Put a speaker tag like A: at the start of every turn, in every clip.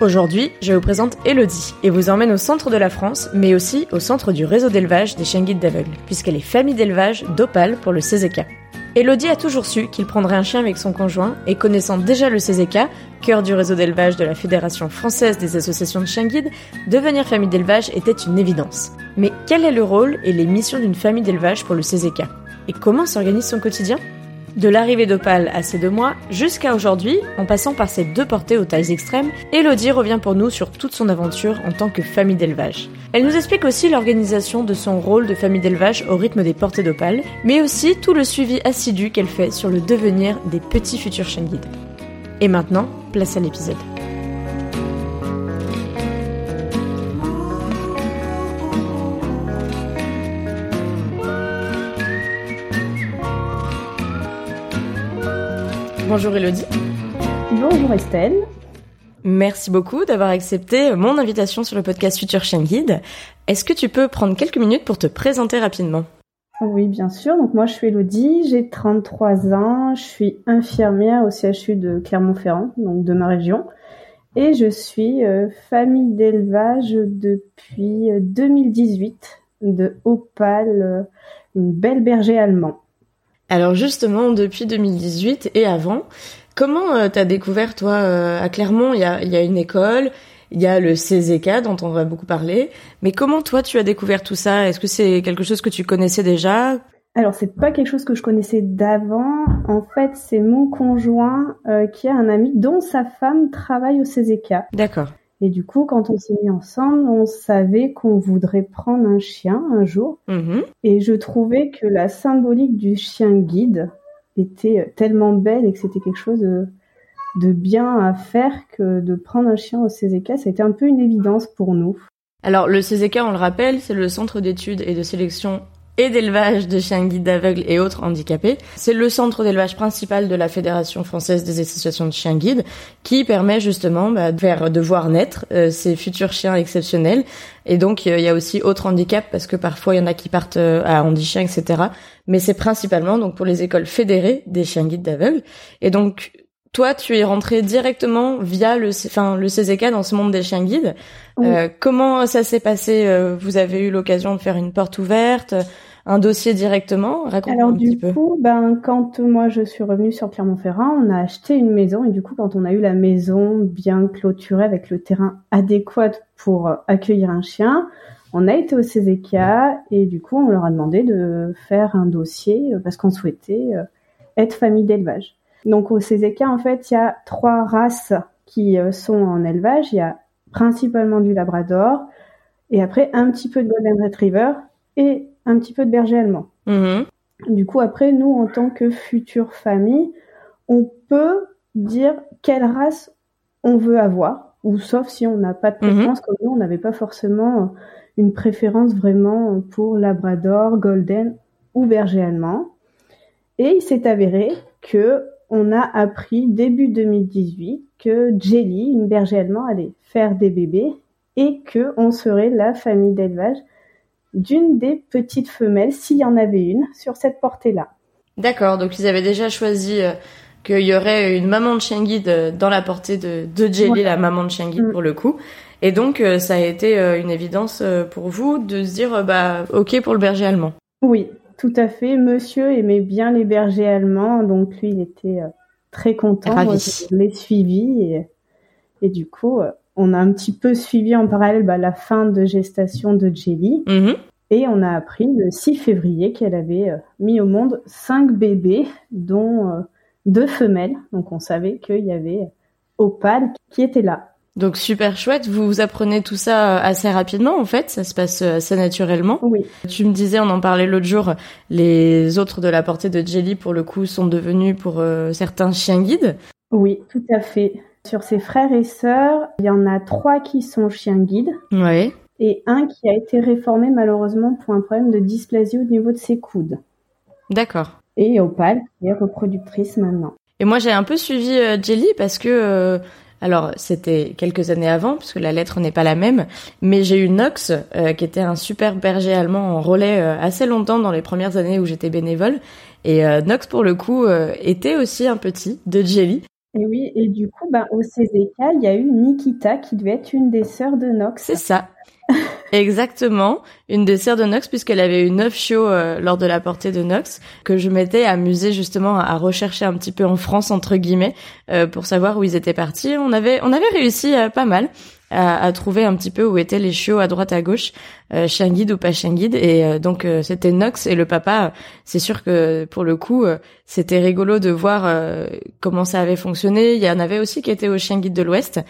A: Aujourd'hui, je vous présente Elodie et vous emmène au centre de la France, mais aussi au centre du réseau d'élevage des chiens guides d'aveugles, puisqu'elle est famille d'élevage d'Opale pour le CZK. Elodie a toujours su qu'il prendrait un chien avec son conjoint et connaissant déjà le CZK, cœur du réseau d'élevage de la Fédération française des associations de chiens guides, devenir famille d'élevage était une évidence. Mais quel est le rôle et les missions d'une famille d'élevage pour le CZK Et comment s'organise son quotidien? De l'arrivée d'Opale à ces deux mois jusqu'à aujourd'hui, en passant par ces deux portées aux tailles extrêmes, Elodie revient pour nous sur toute son aventure en tant que famille d'élevage. Elle nous explique aussi l'organisation de son rôle de famille d'élevage au rythme des portées d'Opale, mais aussi tout le suivi assidu qu'elle fait sur le devenir des petits futurs chiens guides. Et maintenant, place à l'épisode. Bonjour Elodie.
B: Bonjour Estelle.
A: Merci beaucoup d'avoir accepté mon invitation sur le podcast Future Chien Guide. Est-ce que tu peux prendre quelques minutes pour te présenter rapidement?
B: Oui, bien sûr. Donc moi, je suis Elodie, j'ai 33 ans, je suis infirmière au CHU de Clermont-Ferrand, donc de ma région. Et je suis euh, famille d'élevage depuis 2018 de Opal, euh, une belle berger allemand.
A: Alors justement, depuis 2018 et avant, comment euh, t'as découvert toi euh, à Clermont? Il y a, y a, une école, il y a le CZK dont on va beaucoup parler, mais comment toi tu as découvert tout ça? Est-ce que c'est quelque chose que tu connaissais déjà?
B: Alors c'est pas quelque chose que je connaissais d'avant. En fait, c'est mon conjoint euh, qui a un ami dont sa femme travaille au CZK.
A: D'accord.
B: Et du coup, quand on s'est mis ensemble, on savait qu'on voudrait prendre un chien un jour.
A: Mhm.
B: Et je trouvais que la symbolique du chien guide était tellement belle et que c'était quelque chose de, de, bien à faire que de prendre un chien au CZK, ça a été un peu une évidence pour nous.
A: Alors le CZK, on le rappelle, c'est le Centre d'études et de sélection et d'élevage de chiens guides d'aveugles et autres handicapés. C'est le centre d'élevage principal de la Fédération française des associations de chiens guides qui permet justement bah, de faire de voir naître euh, ces futurs chiens exceptionnels. Et donc il y a aussi autres handicaps parce que parfois il y en a qui partent euh, à handichien, etc. Mais c'est principalement donc pour les écoles fédérées des chiens guides d'aveugles. Et donc toi, tu es rentré directement via le, enfin, le CZK dans ce monde des chiens guides. Euh, comment ça s'est passé? Euh, Vous avez eu l'occasion de faire une porte ouverte? Un dossier directement? Raconte
B: Alors
A: un
B: du
A: petit peu.
B: coup, ben quand moi je suis revenue sur Clermont-Ferrand, on a acheté une maison et du coup quand on a eu la maison bien clôturée avec le terrain adéquat pour accueillir un chien, on a été au CZK et du coup on leur a demandé de faire un dossier parce qu'on souhaitait euh, être famille d'élevage. Donc au CZK en fait il y a trois races qui euh, sont en élevage. Il y a principalement du Labrador et après un petit peu de Golden Retriever et un petit peu de berger allemand.
A: Mhm.
B: Du coup, après, nous, en tant que future famille, on peut dire quelle race on veut avoir, ou sauf si on n'a pas de préférence, comme nous, on n'avait pas forcément une préférence vraiment pour Labrador, Golden ou berger allemand. Et il s'est avéré que on a appris début 2018 que Jelly, une berger allemand, allait faire des bébés et que on serait la famille d'élevage d'une des petites femelles, s'il y en avait une, sur cette portée-là.
A: D'accord, donc ils avaient déjà choisi euh, qu'il y aurait une maman de chien guide euh, dans la portée de, de Jelly, la maman de chien guide mm. pour le coup. Et donc euh, ça a été une évidence pour vous de se dire bah ok pour le berger allemand.
B: Oui, tout à fait. Monsieur aimait bien les bergers allemands, donc lui il était très content. Ravi. l'ai suivi et, et, du coup on a un petit peu suivi en parallèle bah, la fin de gestation de Jelly. Mm-hmm. Et on a appris le 6 février qu'elle avait euh, mis au monde cinq bébés, dont euh, deux femelles. Donc on savait qu'il y avait Opal qui était là.
A: Donc super chouette, vous vous apprenez tout ça euh, assez rapidement en fait, ça se passe assez naturellement.
B: Oui.
A: Tu me disais, on en parlait l'autre jour, les autres de la portée de Jelly pour le coup sont devenus pour certains chiens guides.
B: Oui, tout à fait. Sur ses frères et sœurs, il y en a trois qui sont chiens guides.
A: Oui
B: et un qui a été réformé malheureusement pour un problème de dysplasie au niveau de ses coudes.
A: D'accord.
B: Et Opal, qui est reproductrice maintenant.
A: Et moi j'ai un peu suivi euh, Jelly parce que euh, alors c'était quelques années avant puisque la lettre n'est pas la même, mais j'ai eu Nox euh, qui était un super berger allemand en relais assez longtemps dans les premières années où j'étais bénévole et Nox pour le coup était aussi un petit de Jelly.
B: Et oui, et du coup, bah, au CZK, il y a eu Nikita qui devait être une des sœurs de Nox.
A: C'est ça. Exactement, une des sœurs de Nox puisqu'elle avait eu neuf chiots euh, lors de la portée de Nox que je m'étais amusée justement à rechercher un petit peu en France entre guillemets euh, pour savoir où ils étaient partis. On avait on avait réussi euh, pas mal à, à, trouver un petit peu où étaient les chiots à droite à gauche, euh, chien guide ou pas chien guide. Et euh, donc euh, c'était Nox et le papa. C'est sûr que pour le coup, c'était rigolo de voir comment ça avait fonctionné. Il y en avait aussi qui étaient au chien guide de l'Ouest,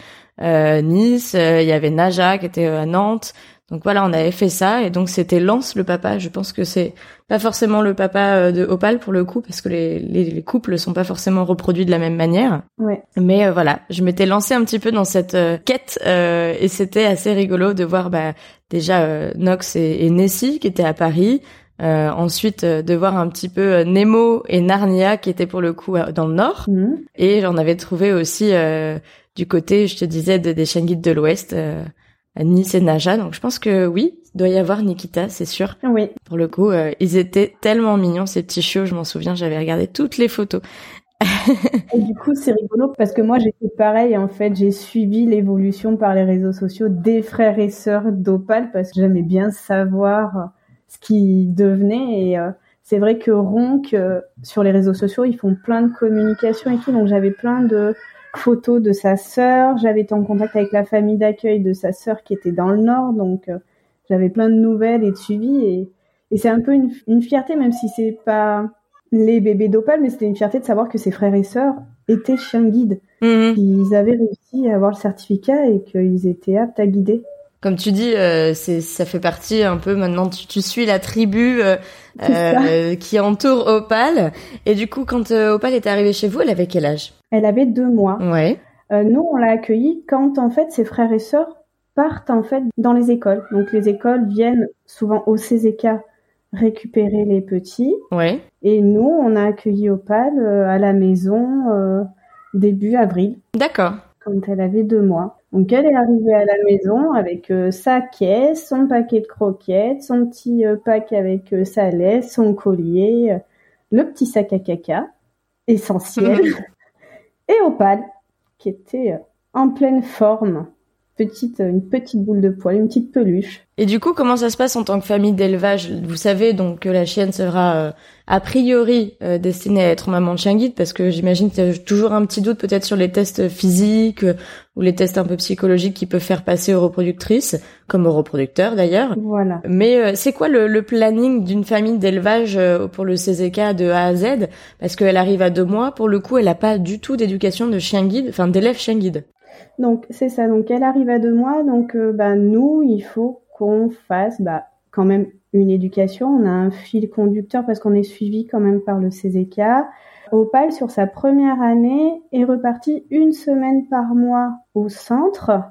A: Nice. il y avait Naja qui était à Nantes. Donc voilà, on avait fait ça et donc c'était Lance le papa. Je pense que c'est pas forcément le papa euh, de Opal pour le coup parce que les, les, les couples sont pas forcément reproduits de la même manière.
B: Ouais.
A: Mais euh, voilà, je m'étais lancée un petit peu dans cette euh, quête et c'était assez rigolo de voir bah, déjà Nox et, et, Nessie qui étaient à Paris. ensuite, de voir un petit peu Nemo et Narnia qui étaient pour le coup dans le nord.
B: Mhm.
A: Et j'en avais trouvé aussi du côté, je te disais, des chaînes guides de l'Ouest. Nice et Naja. Donc je pense que oui, il doit y avoir Nikita, c'est sûr.
B: Oui.
A: Pour le coup, euh, ils étaient tellement mignons ces petits chiots. Je m'en souviens, j'avais regardé toutes les photos.
B: et du coup, c'est rigolo parce que moi, j'étais pareil. En fait, j'ai suivi l'évolution par les réseaux sociaux des frères et sœurs d'Opal parce que j'aimais bien savoir ce qu'ils devenaient. Et euh, c'est vrai que Ronk, euh, sur les réseaux sociaux, ils font plein de communication et tout. Donc, j'avais plein de photos de sa sœur. J'avais été en contact avec la famille d'accueil de sa sœur qui était dans le Nord, donc euh, j'avais plein de nouvelles et de suivi. Et, et c'est un peu une, une, fierté, même si c'est pas les bébés d'Opal, mais c'était une fierté de savoir que ses frères et sœurs étaient chiens guides.
A: Mhm.
B: Ils avaient réussi à avoir le certificat et qu'ils étaient aptes à guider
A: comme tu dis, euh, c'est ça fait partie un peu maintenant. Tu, tu suis la tribu euh, euh qui entoure Opal. Et du coup, quand euh, Opal est arrivée chez vous, elle avait quel âge?
B: Elle avait deux mois.
A: Ouais.
B: Euh, nous, on l'a accueillie quand en fait ses frères et sœurs partent en fait dans les écoles. Donc les écoles viennent souvent au CZK récupérer les petits.
A: Ouais.
B: Et nous, on a accueilli Opal à la maison début avril.
A: D'accord.
B: Quand elle avait deux mois. Donc elle est arrivée à la maison avec euh, sa caisse, son paquet de croquettes, son petit euh, pack avec euh, sa laisse, son collier, le petit sac à caca essentiel et Opal qui était en pleine forme, petite une petite boule de poil, une petite peluche.
A: Et du coup, comment ça se passe en tant que famille d'élevage? Vous savez donc que la chienne sera euh, a priori euh, destinée à être maman de chien guide, parce que j'imagine que tu as toujours un petit doute peut-être sur les tests physiques euh, ou les tests un peu psychologiques qui peuvent faire passer aux reproductrices, comme aux reproducteurs d'ailleurs.
B: Voilà.
A: Mais c'est quoi le, le planning d'une famille d'élevage pour le CZK de A à Z? Parce qu'elle arrive à deux mois, pour le coup, elle n'a pas du tout d'éducation de chien guide, enfin d'élève chien guide.
B: Donc c'est ça. Donc elle arrive à deux mois. Donc bah nous, il faut qu'on fasse bah, quand même une éducation. On a un fil conducteur parce qu'on est suivi quand même par le CZK. Opal, sur sa première année, est reparti une semaine par mois au centre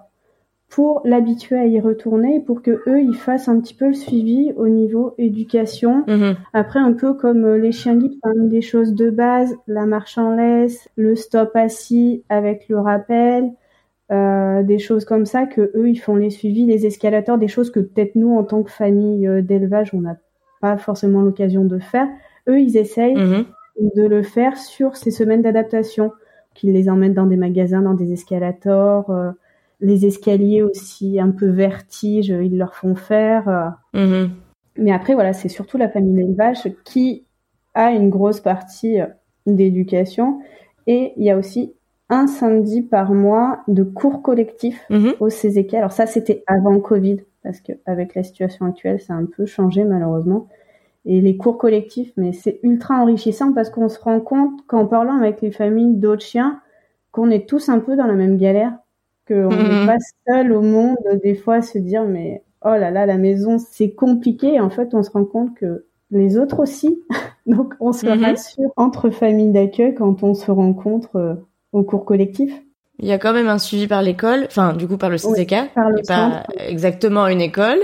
B: pour l'habituer à y retourner et pour que eux ils fassent un petit peu le suivi au niveau éducation.
A: Mhm.
B: Après un peu comme euh, les chiens guides, des choses de base, la marche en laisse, le stop assis avec le rappel, euh, des choses comme ça que eux ils font les suivis, les escalators, des choses que peut-être nous en tant que famille euh, d'élevage on n'a pas forcément l'occasion de faire. Eux ils essayent
A: Mhm.
B: de le faire sur ces semaines d'adaptation, qu'ils les emmènent dans des magasins, dans des escalators, euh, les escaliers aussi un peu vertige, ils leur font faire. euh.
A: Mhm.
B: Mais après voilà c'est surtout la famille d'élevage qui a une grosse partie d'éducation et il y a aussi un samedi par mois de cours collectifs
A: Mhm.
B: au CZK. Alors ça, c'était avant Covid, parce qu'avec la situation actuelle, ça a un peu changé malheureusement. Et les cours collectifs, mais c'est ultra enrichissant parce qu'on se rend compte qu'en parlant avec les familles d'autres chiens, qu'on est tous un peu dans la même galère, qu'on n'est
A: Mhm.
B: pas seul au monde des fois à se dire mais oh là là, la maison c'est compliqué. Et en fait, on se rend compte que les autres aussi. Donc on se
A: Mhm.
B: rassure entre familles d'accueil quand on se rencontre euh, au cours collectif.
A: Il y a quand même un suivi par l'école, enfin du coup par le CCK,
B: par le
A: et pas exactement une école.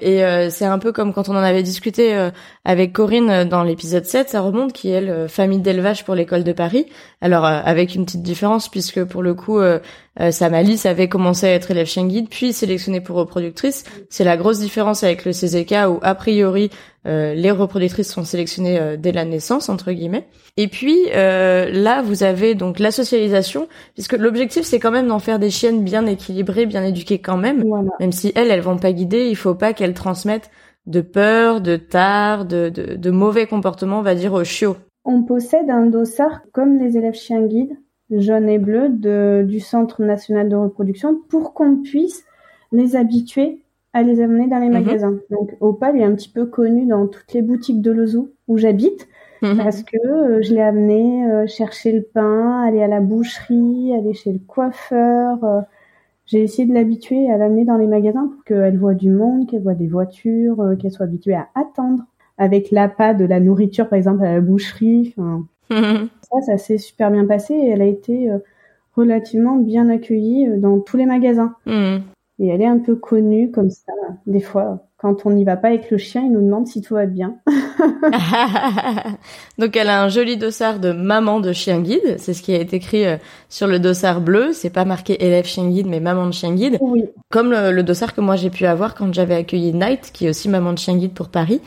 A: Et euh, c'est un peu comme quand on en avait discuté euh, avec Corinne euh, dans l'épisode 7, ça remonte, qui est elle, euh, famille d'élevage pour l'école de Paris. Alors euh, avec une petite différence, puisque pour le coup, euh, euh, sa malice avait commencé à être élève chien guide, puis sélectionnée pour reproductrice. C'est la grosse différence avec le CZK où a priori euh, les reproductrices sont sélectionnées euh, dès la naissance entre guillemets. Et puis euh, là, vous avez donc la socialisation, puisque l'objectif c'est quand même d'en faire des chiennes bien équilibrées, bien éduquées quand même.
B: Voilà.
A: Même si elles, elles vont pas guider, il faut pas qu'elles transmettent de peur, de tard, de, de, de mauvais comportements, on va dire, aux chiots.
B: On possède un dossard comme les élèves chiens guides, jaune et bleu, de, du Centre national de reproduction, pour qu'on puisse les habituer à les amener dans les
A: Mhm.
B: magasins. Donc Opal est un petit peu connu dans toutes les boutiques de Lozou où j'habite, parce que euh, je l'ai amené euh, chercher le pain, aller à la boucherie, aller chez le coiffeur. euh, j'ai essayé de l'habituer à l'amener dans les magasins pour qu'elle voit du monde, qu'elle voit des voitures, qu'elle soit habituée à attendre. Avec l'appât de la nourriture, par exemple, à la boucherie. Enfin, ça, ça s'est super bien passé et elle a été euh, relativement bien accueillie euh, dans tous les magasins.
A: Mhm.
B: Et elle est un peu connue comme ça. Des fois, quand on n'y va pas avec le chien, il nous demande si tout va bien.
A: Donc elle a un joli dossard de maman de chien guide, c'est ce qui a été écrit euh, sur le dossard bleu, c'est pas marqué élève chien guide mais maman de chien guide,
B: Oui,
A: comme le, le dossard que moi j'ai pu avoir quand j'avais accueilli Night, qui est aussi maman de chien guide pour Paris.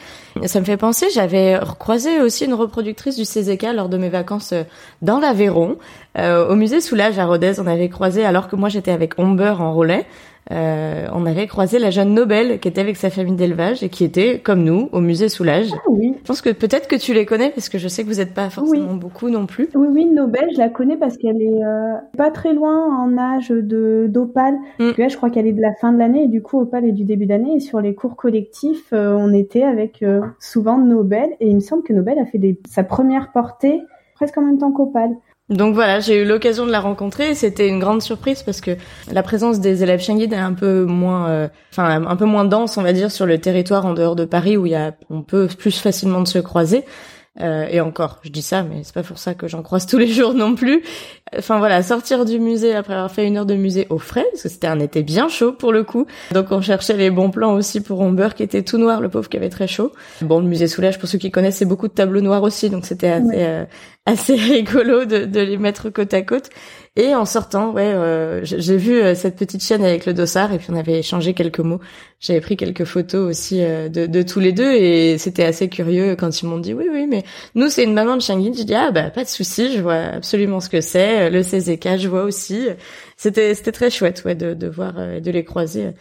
A: Ça me fait penser, j'avais croisé aussi une reproductrice du CZK lors de mes vacances euh, dans l'Aveyron, euh, au musée Soulage à Rodez, on avait croisé alors que moi j'étais avec Humber en relais. Euh, on avait croisé la jeune Nobel qui était avec sa famille d'élevage et qui était, comme nous, au musée Soulage.
B: ah, oui.
A: Je pense que peut-être que tu les connais parce que je sais que vous n'êtes pas forcément beaucoup non plus.
B: Oui, oui, Nobel, je la connais parce qu'elle est euh, pas très loin en âge de d'Opal.
A: Mm.
B: Là, je crois qu'elle est de la fin de l'année et du coup, Opal est du début d'année. Et sur les cours collectifs, euh, on était avec euh, souvent Nobel. Et il me semble que Nobel a fait des... sa première portée presque en même temps qu'Opal.
A: Donc voilà, j'ai eu l'occasion de la rencontrer c'était une grande surprise parce que la présence des élèves guides est un peu moins, euh, un peu moins dense, on va dire, sur le territoire en dehors de Paris où il y a, on peut plus facilement de se croiser. Euh, et encore, je dis ça, mais c'est pas pour ça que j'en croise tous les jours non plus. Enfin voilà, sortir du musée après avoir fait une heure de musée au frais, parce que c'était un été bien chaud pour le coup. Donc on cherchait les bons plans aussi pour Humber qui était tout noir, le pauvre qui avait très chaud. Bon, le musée Soulage, pour ceux qui connaissent, c'est beaucoup de tableaux noirs aussi, donc c'était assez,
B: Ouais.
A: euh, assez rigolo de, de les mettre côte à côte. Et en sortant, ouais, euh, j'ai vu euh, cette petite chienne avec le dossard et puis on avait échangé quelques mots. J'avais pris quelques photos aussi euh, de, de tous les deux et c'était assez curieux quand ils m'ont dit oui, oui, mais nous c'est une maman de guide. J'ai dit ah bah pas de souci, je vois absolument ce que c'est. Le CZK, je vois aussi. C'était c'était très chouette, ouais, de, de voir, euh, de les croiser.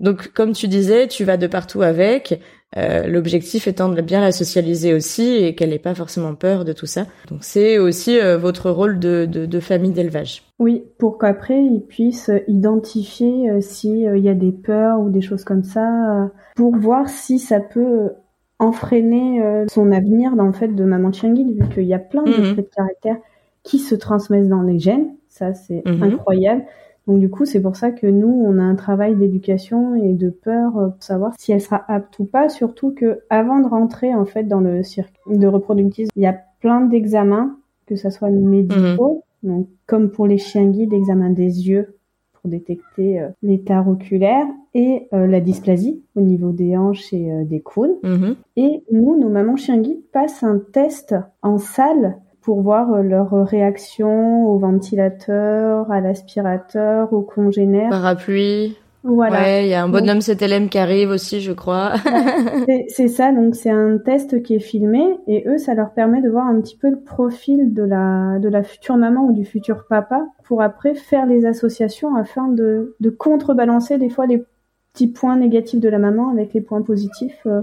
A: Donc comme tu disais, tu vas de partout avec. Euh, L'objectif étant de bien la socialiser aussi et qu'elle n'ait pas forcément peur de tout ça. Donc c'est aussi euh, votre rôle de, de, de famille d'élevage.
B: Oui, pour qu'après ils puissent identifier euh, s'il y a des peurs ou des choses comme ça, pour voir si ça peut enfreiner son avenir dans le fait de maman guide, vu qu'il y a plein de
A: Mhm.
B: traits de caractère qui se transmettent dans les gènes. Ça, c'est
A: Mhm.
B: incroyable. Donc du coup, c'est pour ça que nous, on a un travail d'éducation et de peur euh, pour savoir si elle sera apte ou pas. Surtout que avant de rentrer en fait dans le circuit de reproductivisme, il y a plein d'examens, que ça soit médicaux, donc comme pour les chiens guides, examen des yeux pour détecter euh, l'état oculaire et euh, la dysplasie au niveau des hanches et euh, des coudes.
A: Mhm.
B: Et nous, nos mamans chiens guides passent un test en salle pour voir leur réaction au ventilateur, à l'aspirateur, au congénère.
A: Parapluie. Voilà. Ouais, il y a un bonhomme CTLM qui arrive aussi, je crois.
B: c'est ça, donc c'est un test qui est filmé et eux, ça leur permet de voir un petit peu le profil de la de la future maman ou du futur papa pour après faire les associations afin de de contrebalancer des fois les petits points négatifs de la maman avec les points positifs euh,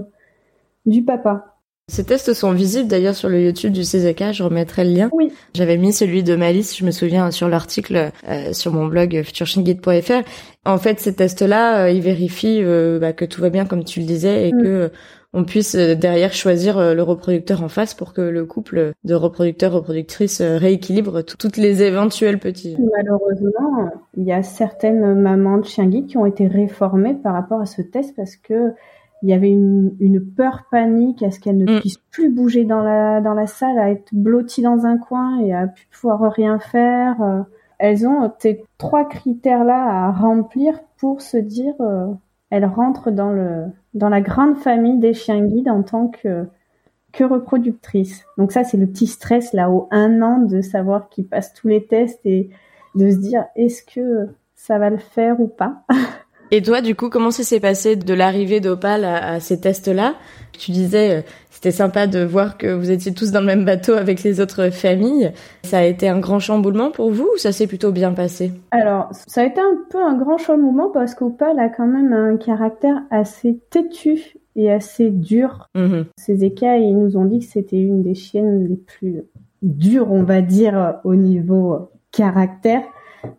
B: du papa.
A: Ces tests sont visibles d'ailleurs sur le YouTube du CZK, je remettrai le lien.
B: Oui.
A: J'avais mis celui de Malice, je me souviens, sur l'article euh, sur mon blog futureshingate.fr. En fait, ces tests-là, euh, ils vérifient euh, bah, que tout va bien comme tu le disais et mm. que on puisse derrière choisir le reproducteur en face pour que le couple de reproducteurs-reproductrices rééquilibre toutes les éventuels petits.
B: Malheureusement, il y a certaines mamans de chiens guides qui ont été réformées par rapport à ce test parce que il y avait une, une peur panique à ce qu'elle ne mm. puisse plus bouger dans la dans la salle, à être blottie dans un coin et à plus pouvoir rien faire. Euh, elles ont ces trois critères-là à remplir pour se dire euh, elles rentrent dans le dans la grande famille des chiens guides en tant que que reproductrice. Donc ça c'est le petit stress là au un an de savoir qu'ils passent tous les tests et de se dire est-ce que ça va le faire ou pas?
A: Et toi, du coup, comment ça s'est passé de l'arrivée d'Opal à, ces tests-là? Tu disais, euh, c'était sympa de voir que vous étiez tous dans le même bateau avec les autres familles. Ça a été un grand chamboulement pour vous ou ça s'est plutôt bien passé?
B: Alors, ça a été un peu un grand chamboulement parce qu'Opal a quand même un caractère assez têtu et assez dur. Mm-hmm. Ces écailles, ils nous ont dit que c'était une des chiennes les plus dures, on va dire, au niveau caractère.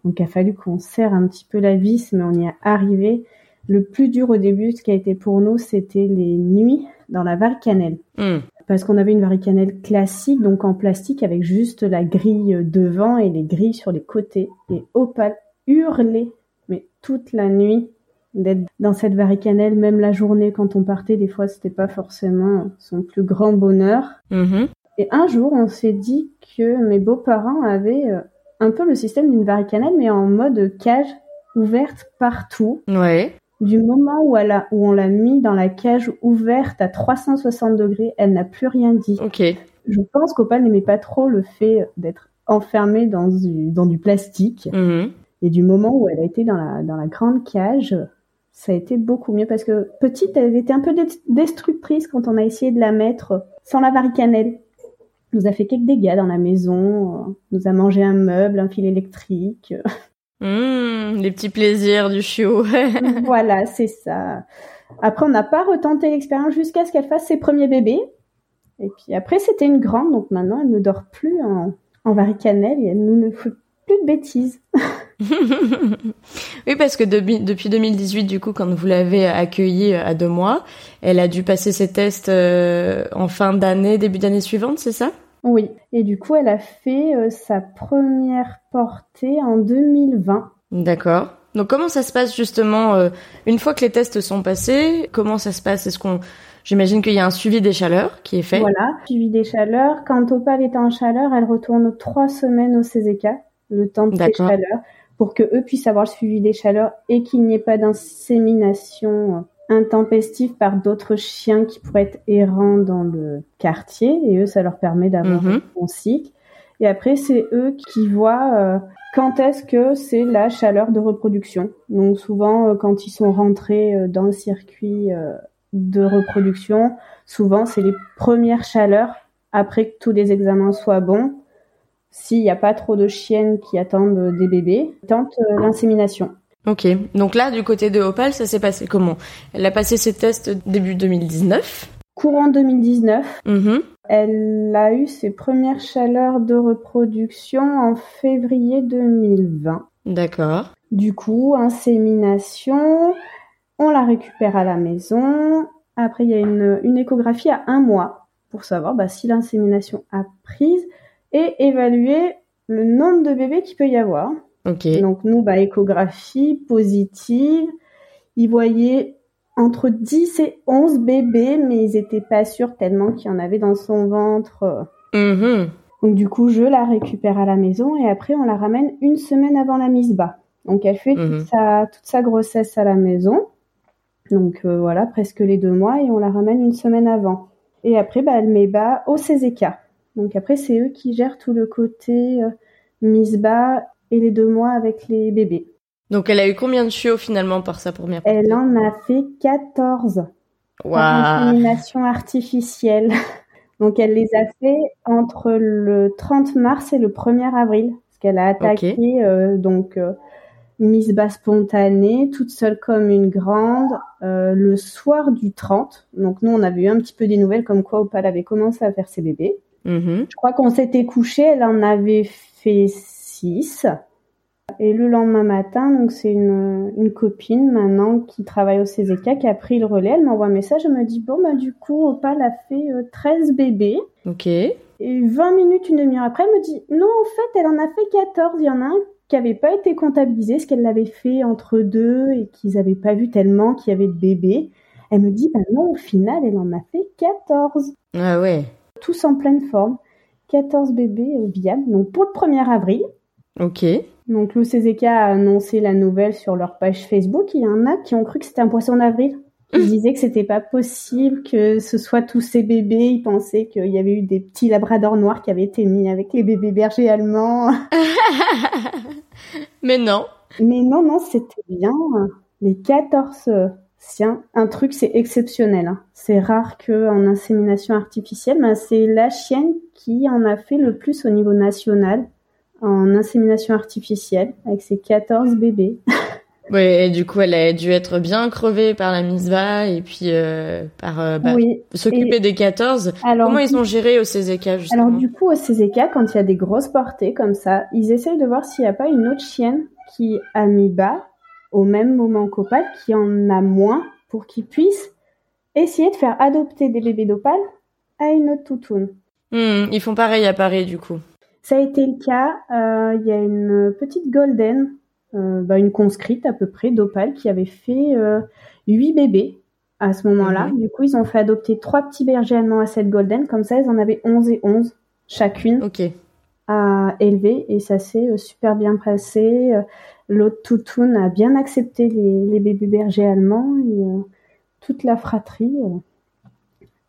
B: Donc il a fallu qu'on serre un petit peu la vis, mais on y est arrivé. Le plus dur au début, ce qui a été pour nous, c'était les nuits dans la varicanelle. Hmm. Parce qu'on avait une varicanelle classique, donc en plastique, avec juste la grille devant et les grilles sur les côtés. Et Opal hurlait, mais toute la nuit, d'être dans cette varicanelle, même la journée quand on partait, des fois c'était pas forcément son plus grand bonheur. Mm-hmm. Et un jour, on s'est dit que mes beaux-parents avaient euh, un peu le système d'une varicanelle, mais en mode cage ouverte partout.
A: Ouais.
B: Du moment où, elle a, où on l'a mis dans la cage ouverte à 360 degrés, elle n'a plus rien dit.
A: Ok.
B: Je pense qu'Opal n'aimait pas trop le fait d'être enfermée dans du, dans du plastique. Mhm. Et du moment où elle a été dans la, dans la grande cage, ça a été beaucoup mieux parce que petite, elle était un peu destructrice quand on a essayé de la mettre sans la varicanelle nous a fait quelques dégâts dans la maison, nous a mangé un meuble, un fil électrique.
A: Mmh, les petits plaisirs du chiot.
B: voilà, c'est ça. Après, on n'a pas retenté l'expérience jusqu'à ce qu'elle fasse ses premiers bébés. Et puis après, c'était une grande, donc maintenant, elle ne dort plus en, en varicanelle et elle nous ne fait plus de bêtises.
A: oui, parce que depuis 2018, du coup, quand vous l'avez accueillie à deux mois, elle a dû passer ses tests euh, en fin d'année, début d'année suivante, c'est ça?
B: Oui, et du coup, elle a fait euh, sa première portée en 2020.
A: D'accord. Donc comment ça se passe justement euh, une fois que les tests sont passés Comment ça se passe? Est-ce qu'on J'imagine qu'il y a un suivi des chaleurs qui est fait.
B: Voilà, suivi des chaleurs. Quand Opal est en chaleur, elle retourne trois semaines au CZK, le temps de ses chaleurs, pour que eux puissent avoir le suivi des chaleurs et qu'il n'y ait pas d'insémination intempestifs par d'autres chiens qui pourraient être errants dans le quartier et eux ça leur permet d'avoir mhm. un bon cycle. Et après c'est eux qui voient euh, quand est-ce que c'est la chaleur de reproduction. Donc souvent euh, quand ils sont rentrés euh, dans le circuit de reproduction souvent c'est les premières chaleurs après que tous les examens soient bons. S'il n'y a pas trop de chiennes qui attendent des bébés tentent l'insémination
A: Ok, donc là, du côté de Opal, ça s'est passé comment? Elle a passé ses tests début 2019
B: Courant 2019. Mm-hmm. Elle a eu ses premières chaleurs de reproduction en février 2020.
A: D'accord.
B: Du coup, insémination, on la récupère à la maison. Après, il y a une, une échographie à un mois pour savoir bah, si l'insémination a prise et évaluer le nombre de bébés qu'il peut y avoir. Donc nous, bah, échographie positive. Ils voyaient entre 10 et 11 bébés, mais ils étaient pas sûrs tellement qu'il y en avait dans son ventre. Mm-hmm. Donc du coup, je la récupère à la maison et après on la ramène une semaine avant la mise bas. Donc elle fait toute, mm-hmm. sa, toute sa grossesse à la maison. Donc euh, voilà, presque les deux mois et on la ramène une semaine avant. Et après, bah, elle met bas au CZK. Donc après, c'est eux qui gèrent tout le côté euh, mise bas et les deux mois avec les bébés.
A: Donc elle a eu combien de chiots finalement par sa première portée?
B: Elle en a fait 14.
A: Wow.
B: Insémination artificielle. Donc elle les a fait entre le 30 mars et le 1er avril. Parce qu'elle a attaqué euh, donc euh, mise bas spontanée, toute seule comme une grande, euh, le soir du 30. Donc nous on avait eu un petit peu des nouvelles comme quoi Opal avait commencé à faire ses bébés.
A: Mhm.
B: Je crois qu'on s'était couché, elle en avait fait 6. Et le lendemain matin, donc c'est une, une copine maintenant qui travaille au CZK qui a pris le relais. Elle m'envoie un message, elle me dit bon bah du coup Opal a fait euh, 13 bébés.
A: Ok.
B: Et 20 minutes, une demi-heure après, elle me dit non en fait elle en a fait 14. Il y en a un qui avait pas été comptabilisé, ce qu'elle l'avait fait entre deux et qu'ils avaient pas vu tellement qu'il y avait de bébés. Elle me dit bah non au final elle en a fait 14.
A: Ah ouais.
B: Tous en pleine forme. 14 bébés euh, viables. Donc pour le 1er avril,
A: Ok.
B: donc l'OCZK a annoncé la nouvelle sur leur page Facebook. Il y en a qui ont cru que c'était un poisson d'avril. Ils disaient que c'était pas possible que ce soit tous ces bébés. Ils pensaient qu'il y avait eu des petits labradors noirs qui avaient été mis avec les bébés bergers allemands.
A: Mais non.
B: Mais non, non, c'était bien. Les 14 siens. Un truc, c'est exceptionnel. hein. C'est rare qu'en insémination artificielle, mais c'est la chienne qui en a fait le plus au niveau national en insémination artificielle avec ses 14 bébés.
A: Ouais, et du coup, elle a dû être bien crevée par la mise bas et puis euh, par euh, bah,
B: oui.
A: s'occuper des 14.
B: Alors,
A: Comment ils ont géré au CZK justement?
B: Alors du coup, au CZK, quand il y a des grosses portées comme ça, ils essayent de voir s'il n'y a pas une autre chienne qui a mis bas au même moment qu'Opal, qui en a moins, pour qu'ils puissent essayer de faire adopter des bébés d'Opal à une autre toutoune.
A: Hmm, Ils font pareil à Paris du coup.
B: Ça a été le cas. euh, Il y a une petite golden, euh, bah, une conscrite à peu près d'Opal, qui avait fait euh, huit bébés à ce moment-là.
A: Mhm.
B: Du coup, ils ont fait adopter trois petits bergers allemands à cette golden. Comme ça, ils en avaient 11 et 11 chacune. À élever et ça s'est super bien passé. L'autre toutoune a bien accepté les, les bébés bergers allemands et euh, toute la fratrie euh,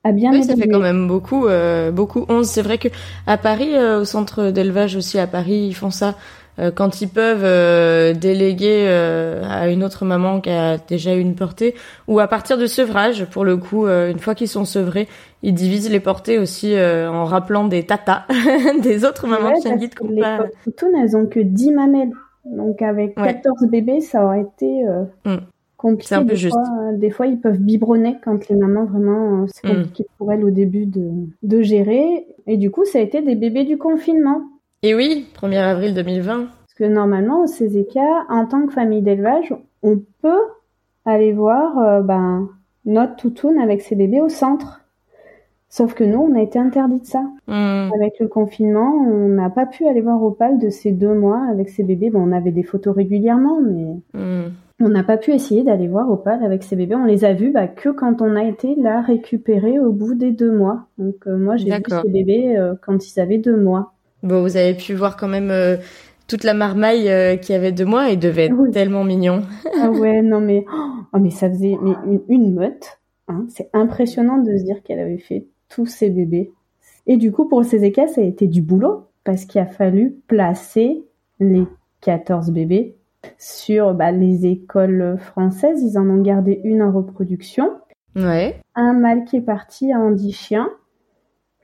B: a bien
A: Oui, ça fait quand même beaucoup, euh, beaucoup 11. C'est vrai que à Paris, euh, au centre d'élevage aussi à Paris, ils font ça Euh, quand ils peuvent euh, déléguer euh, à une autre maman qui a déjà une portée, ou à partir de sevrage, pour le coup, euh, une fois qu'ils sont sevrés, ils divisent les portées aussi euh, en rappelant des tatas des autres mamans
B: Ouais,
A: de chien guide
B: parce que
A: qui ont
B: les elles ont que 10 mamelles. Donc avec
A: Ouais.
B: 14 bébés, ça aurait été euh,
A: Mm.
B: Compliqué.
A: C'est un peu
B: des,
A: juste.
B: Fois, euh, des fois, ils peuvent biberonner quand les mamans, vraiment, euh, c'est
A: Mm.
B: compliqué pour elles au début de, de gérer. Et du coup, ça a été des bébés du confinement.
A: Et oui, 1er avril 2020.
B: Parce que normalement, au CZK, en tant que famille d'élevage, on peut aller voir euh, ben, notre toutoune avec ses bébés au centre. Sauf que nous, on a été interdit de ça.
A: Hmm.
B: Avec le confinement, on n'a pas pu aller voir Opal de ces deux mois avec ses bébés. Bon, on avait des photos régulièrement, mais
A: Hmm.
B: On n'a pas pu essayer d'aller voir Opal avec ses bébés. On les a vus bah, que quand on a été la récupérer au bout des deux mois. Donc euh, moi, j'ai vu ces bébés euh, quand ils avaient deux mois.
A: Bon, vous avez pu voir quand même euh, toute la marmaille qui avait deux mois et devait être
B: Oui.
A: tellement mignon.
B: Ah ouais, non mais, oh, mais ça faisait mais une, une meute. Hein. C'est impressionnant de se dire qu'elle avait fait tous ces bébés. Et du coup, pour le CZK, ça a été du boulot parce qu'il a fallu placer les 14 bébés sur bah, les écoles françaises. Ils en ont gardé une en reproduction.
A: Ouais.
B: Un mâle qui est parti à Andy Chien.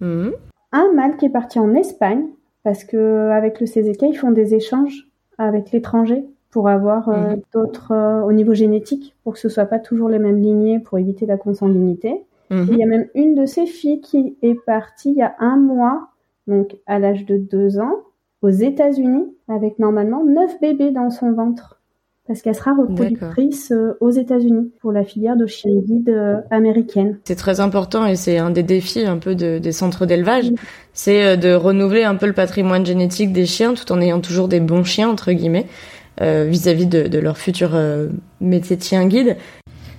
A: Hmm.
B: Un mâle qui est parti en Espagne parce que avec le CZK, ils font des échanges avec l'étranger pour avoir euh,
A: Mhm.
B: d'autres euh, au niveau génétique pour que ce soit pas toujours les mêmes lignées pour éviter la consanguinité. Et il y a même une de ces filles qui est partie il y a un mois, donc à l'âge de deux ans, aux États-Unis avec normalement neuf bébés dans son ventre parce qu'elle sera reproductrice euh, aux États-Unis pour la filière de chien guide euh, américaine.
A: C'est très important et c'est un des défis un peu de- des centres d'élevage, c'est euh, de renouveler un peu le patrimoine génétique des chiens tout en ayant toujours des bons chiens entre guillemets euh, vis-à-vis de, de leur futur euh, métier de chien guide.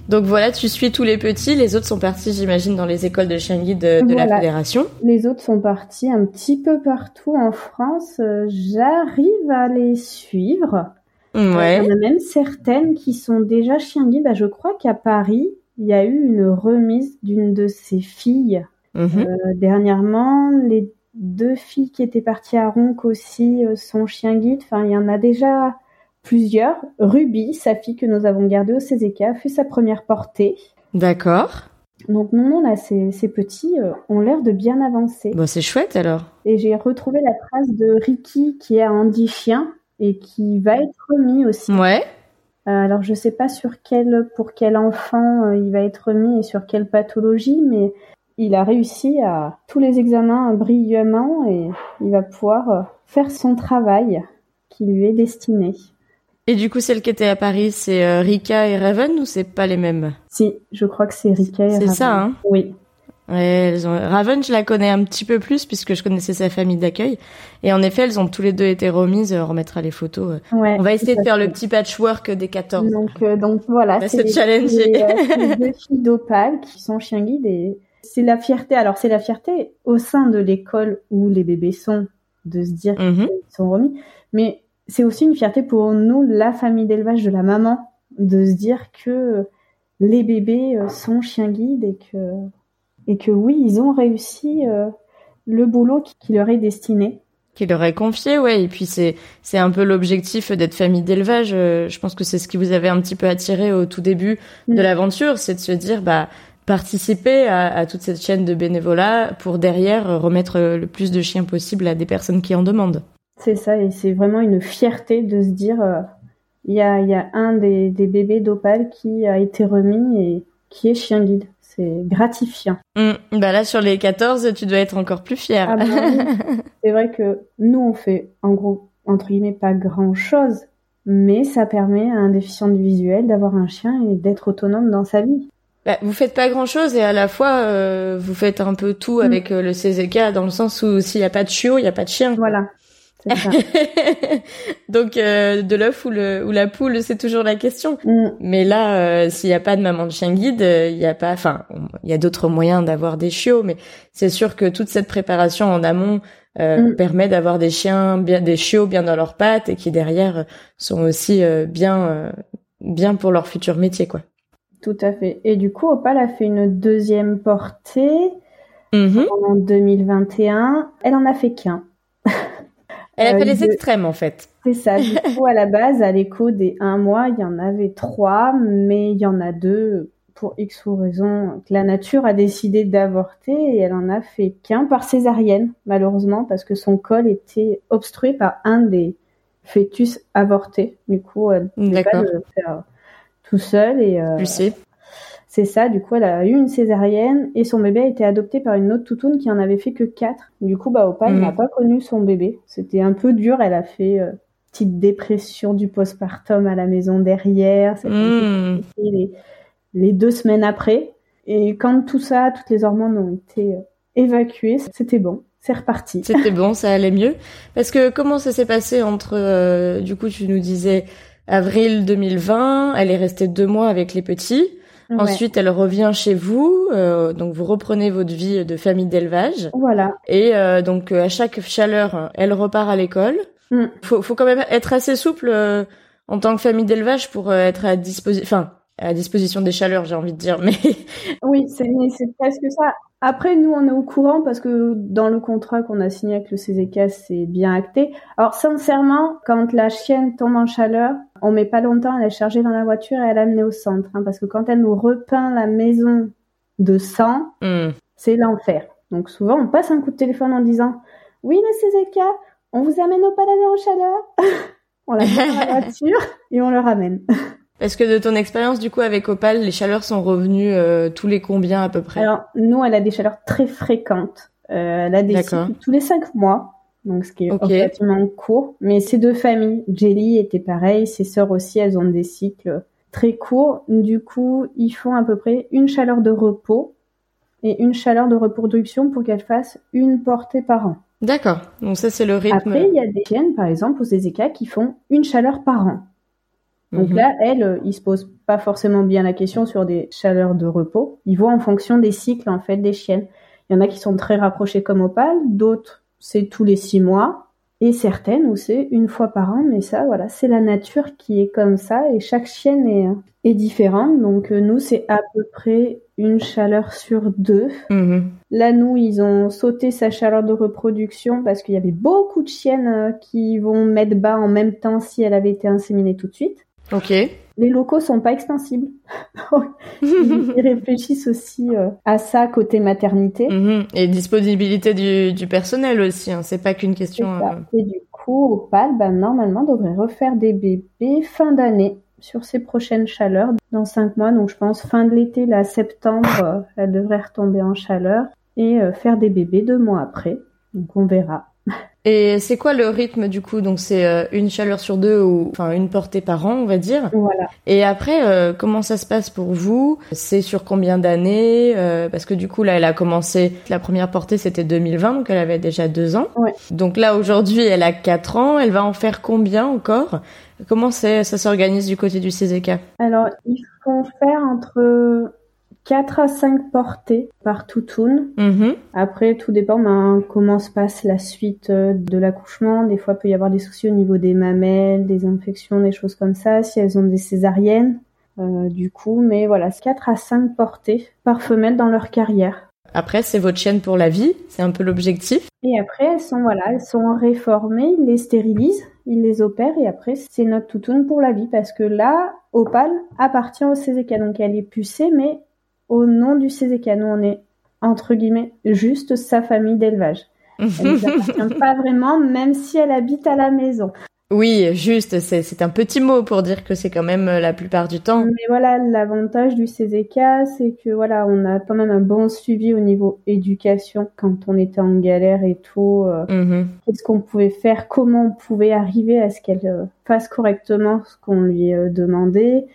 A: Donc voilà, tu suis tous les petits, les autres sont partis j'imagine dans les écoles de chien guide de, de la fédération.
B: Les autres sont partis un petit peu partout en France. Euh, J'arrive à les suivre.
A: Ouais.
B: Il y en a même certaines qui sont déjà chien guide. Bah, je crois qu'à Paris, il y a eu une remise d'une de ces filles.
A: Mhm.
B: Euh, dernièrement, les deux filles qui étaient parties à Ronc aussi, son chien guide. Enfin, il y en a déjà plusieurs. Ruby, sa fille que nous avons gardée au CZK, a fait sa première portée.
A: D'accord.
B: Donc non, non, là, ces, petits ont l'air de bien avancer.
A: Bon, c'est chouette alors.
B: Et j'ai retrouvé la trace de Ricky qui a Andy chien et qui va être remis aussi.
A: Ouais.
B: Euh, alors je sais pas sur quel pour quel enfant euh, il va être remis et sur quelle pathologie, mais il a réussi à tous les examens brillamment et il va pouvoir euh, faire son travail qui lui est destiné.
A: Et du coup, celle qui était à Paris, c'est Rika et Raven ou c'est pas les mêmes?
B: Si, je crois que c'est Rika et Raven.
A: C'est ça, hein?
B: Oui.
A: Ouais, elles ont... Raven, je la connais un petit peu plus puisque je connaissais sa famille d'accueil. Et en effet, elles ont tous les deux été remises. On remettra les photos.
B: Ouais,
A: on va essayer de faire le petit patchwork des 14.
B: Donc, euh, donc voilà.
A: C'est challenger.
B: Les, deux filles d'Opal qui sont chiens guides et c'est la fierté. Alors c'est la fierté au sein de l'école où les bébés sont de se dire
A: mhm.
B: qu'ils sont remis. Mais c'est aussi une fierté pour nous, la famille d'élevage de la maman, de se dire que les bébés euh, sont chiens guides et que et que oui, ils ont réussi euh, le boulot qui, leur est destiné.
A: Qui leur est confié, ouais. Et puis c'est c'est un peu l'objectif d'être famille d'élevage. Euh, je pense que c'est ce qui vous avait un petit peu attiré au tout début de mm. l'aventure, c'est de se dire bah participer à, à, toute cette chaîne de bénévolat pour derrière remettre le plus de chiens possible à des personnes qui en demandent.
B: C'est ça, et c'est vraiment une fierté de se dire euh, il y, a, y a un des, des bébés d'Opal qui a été remis et qui est chien guide c'est gratifiant.
A: Mm. bah là, sur les 14, tu dois être encore plus fière.
B: Ah bah c'est vrai que nous, on fait, en gros, entre guillemets, pas grand chose, mais ça permet à un déficient du visuel d'avoir un chien et d'être autonome dans sa vie.
A: Bah, vous faites pas grand chose et à la fois euh, vous faites un peu tout mm. avec euh, le CZK dans le sens où s'il y a pas de chiot, il y a pas de chien.
B: Voilà.
A: Donc euh, de l'œuf ou, le, ou la poule, c'est toujours la question.
B: Mm.
A: Mais là, euh, s'il n'y a pas de maman de chien guide, euh, il n'y a pas. Enfin, il y a d'autres moyens d'avoir des chiots, mais c'est sûr que toute cette préparation en amont mm. permet d'avoir des chiens, bien des chiots bien dans leurs pattes et qui derrière sont aussi bien bien pour leur futur métier, quoi.
B: Tout à fait. Et du coup, Opal a fait une deuxième portée
A: mm-hmm.
B: en 2021. Elle en a fait qu'un.
A: Elle a fait les extrêmes en fait.
B: C'est ça. Du coup, à la base, à l'écho des un mois, il y en avait trois, mais il y en a deux pour X ou raison que la nature a décidé d'avorter et elle en a fait qu'un par césarienne, malheureusement, parce que son col était obstrué par un des fœtus avortés. Du coup, elle ne pouvait pas le faire tout seul et. Euh. C'est ça, du coup, elle a eu une césarienne et son bébé a été adopté par une autre toutoune qui en avait fait que quatre. Du coup, bah, Opal n'a mm. pas connu son bébé. C'était un peu dur. Elle a fait euh, petite dépression du postpartum à la maison derrière.
A: Mm.
B: Les, les, deux semaines après. Et quand tout ça, toutes les hormones ont été euh, évacuées, c'était bon. C'est reparti.
A: C'était bon, ça allait mieux. Parce que comment ça s'est passé entre, euh, du coup, tu nous disais avril 2020, elle est restée deux mois avec les petits. Ensuite, elle revient chez vous, euh, donc vous reprenez votre vie de famille d'élevage.
B: Voilà.
A: Et euh, donc euh, à chaque chaleur, elle repart à l'école.
B: Mm.
A: Faut, faut quand même être assez souple en tant que famille d'élevage pour être à disposition, enfin à disposition des chaleurs, j'ai envie de dire. Mais
B: oui, c'est c'est presque ça. Après, nous, on est au courant parce que dans le contrat qu'on a signé avec le CZK, c'est bien acté. Alors, sincèrement, quand la chienne tombe en chaleur, on met pas longtemps, elle est chargée dans la voiture et est amenée au centre. Hein, parce que quand elle nous repeint la maison de sang,
A: hmm.
B: c'est l'enfer. Donc, souvent, on passe un coup de téléphone en disant Oui, le CZK, on vous amène au palais en chaleur. on la met dans la voiture et on le ramène.
A: Est-ce que de ton expérience du coup avec Opal, les chaleurs sont revenues euh, tous les combien à peu près?
B: Alors nous, elle a des chaleurs très fréquentes. Euh, elle a des cycles tous les cinq mois, donc ce qui est relativement court. Mais ces deux familles, Jelly était pareil, ses sœurs aussi, elles ont des cycles très courts. Du coup, ils font à peu près une chaleur de repos et une chaleur de reproduction pour qu'elles fassent une portée par an.
A: D'accord. Donc ça c'est le rythme.
B: Après, il y a des chiennes, par exemple, aux Ezeka, qui font une chaleur par an. Donc mhm. là, elle, euh, il se pose pas forcément bien la question sur des chaleurs de repos. Il voit en fonction des cycles en fait des chiennes. Il y en a qui sont très rapprochés comme Opal, d'autres c'est tous les six mois, et certaines où c'est une fois par an, mais ça, voilà, c'est la nature qui est comme ça et chaque chienne est, est différente. Donc euh, nous, c'est à peu près une chaleur sur deux.
A: Mhm.
B: Là, nous, ils ont sauté sa chaleur de reproduction parce qu'il y avait beaucoup de chiennes euh, qui vont mettre bas en même temps si elle avait été inséminée tout de suite.
A: Ok.
B: Les locaux sont pas extensibles. ils réfléchissent aussi euh, à ça côté maternité.
A: Mhm. Et disponibilité du, du personnel aussi. Hein. C'est pas qu'une question. Euh,
B: Et du coup, Opal, ben, normalement, devrait refaire des bébés fin d'année sur ses prochaines chaleurs dans cinq mois. Donc, je pense fin de l'été, là, septembre, euh, elle devrait retomber en chaleur et euh, faire des bébés deux mois après. Donc, on verra.
A: Et c'est quoi le rythme du coup? Donc c'est euh, une chaleur sur deux ou enfin une portée par an, on va dire.
B: Voilà.
A: Et après, euh, comment ça se passe pour vous? C'est sur combien d'années? Euh, Parce que du coup, là, elle a commencé, la première portée, c'était 2020, donc elle avait déjà deux ans.
B: Ouais.
A: Donc là, aujourd'hui, elle a quatre ans. Elle va en faire combien encore? Comment ça s'organise du côté du CZK
B: Alors, il faut faire entre 4 à 5 portées par toutoune.
A: Mhm.
B: Après, tout dépend ben, comment se passe la suite euh, de l'accouchement. Des fois, il peut y avoir des soucis au niveau des mamelles, des infections, des choses comme ça, si elles ont des césariennes. euh, du coup, mais voilà, c'est 4 à 5 portées par femelle dans leur carrière.
A: Après, c'est votre chienne pour la vie. C'est un peu l'objectif.
B: Et après, elles sont voilà, elles sont réformées, ils les stérilisent, ils les opèrent et après c'est notre toutoune pour la vie parce que là, Opal appartient au CZK, donc elle est pucée, mais au nom du CZK, nous on est entre guillemets juste sa famille d'élevage. Elle nous appartient pas vraiment, même si elle habite à la maison.
A: oui, juste, c'est, un petit mot pour dire que c'est quand même euh, la plupart du temps.
B: Mais voilà, l'avantage du CZK, c'est que voilà, on a quand même un bon suivi au niveau éducation quand on était en galère et tout. euh,
A: Mhm.
B: qu'est-ce qu'on pouvait faire, comment on pouvait arriver à ce qu'elle euh, fasse correctement ce qu'on lui euh, demandait?